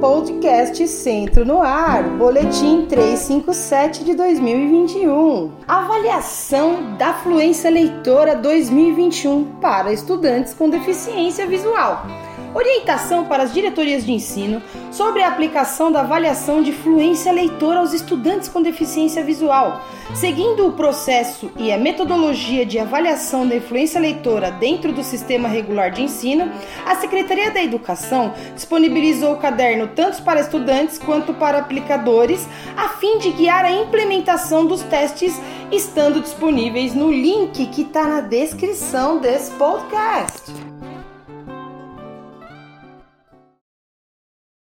Podcast Centro no Ar, Boletim 357 de 2021. Avaliação da fluência leitora 2021 para estudantes com deficiência visual. Orientação para as diretorias de ensino sobre a aplicação da avaliação de fluência leitora aos estudantes com deficiência visual. Seguindo o processo e a metodologia de avaliação da influência leitora dentro do sistema regular de ensino, a Secretaria da Educação disponibilizou o caderno tanto para estudantes quanto para aplicadores, a fim de guiar a implementação dos testes, estando disponíveis no link que está na descrição desse podcast.